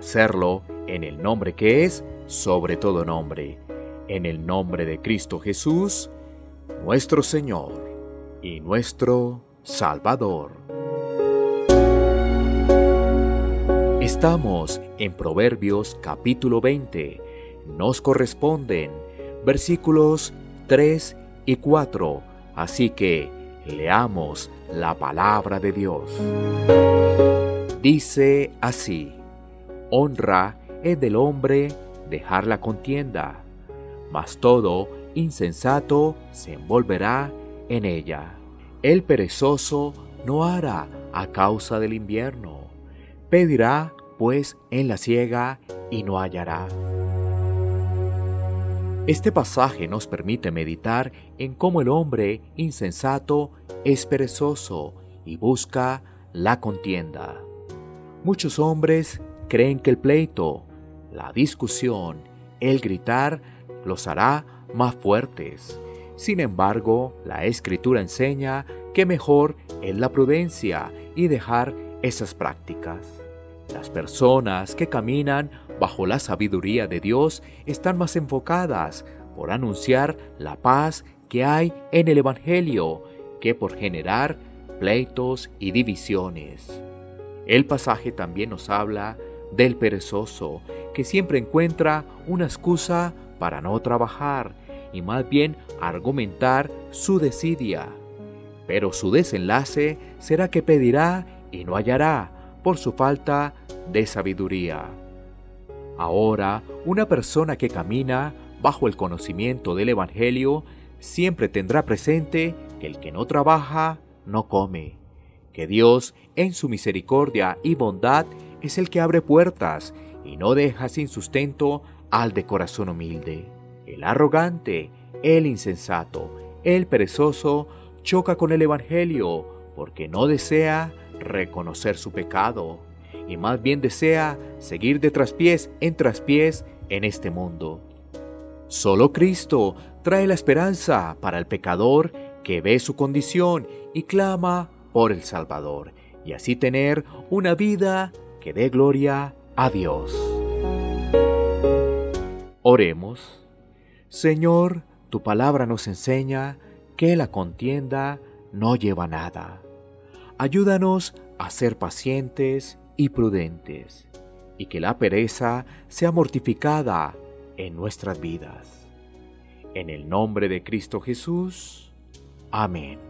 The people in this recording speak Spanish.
hacerlo en el nombre que es sobre todo nombre, en el nombre de Cristo Jesús, nuestro Señor y nuestro Salvador. Estamos en Proverbios capítulo 20. Nos corresponden versículos 3 y 4. Así que leamos la palabra de Dios. Dice así, honra es del hombre dejar la contienda, mas todo insensato se envolverá en ella. El perezoso no hará a causa del invierno, pedirá pues en la siega y no hallará. Este pasaje nos permite meditar en cómo el hombre insensato es perezoso y busca la contienda. Muchos hombres creen que el pleito, la discusión, el gritar los hará más fuertes. Sin embargo, la escritura enseña que mejor es la prudencia y dejar esas prácticas. Las personas que caminan bajo la sabiduría de Dios están más enfocadas por anunciar la paz que hay en el Evangelio que por generar pleitos y divisiones. El pasaje también nos habla del perezoso, que siempre encuentra una excusa para no trabajar y más bien argumentar su desidia. Pero su desenlace será que pedirá y no hallará por su falta de sabiduría. Ahora, una persona que camina bajo el conocimiento del Evangelio siempre tendrá presente que el que no trabaja, no come, que Dios, en su misericordia y bondad, es el que abre puertas y no deja sin sustento al de corazón humilde. El arrogante, el insensato, el perezoso, choca con el Evangelio porque no desea reconocer su pecado y más bien desea seguir de traspiés en traspiés en este mundo. Solo Cristo trae la esperanza para el pecador que ve su condición y clama por el Salvador, y así tener una vida que dé gloria a Dios. Oremos. Señor, tu palabra nos enseña que la contienda no lleva nada. Ayúdanos a ser pacientes y prudentes, y que la pereza sea mortificada en nuestras vidas. En el nombre de Cristo Jesús. Amén.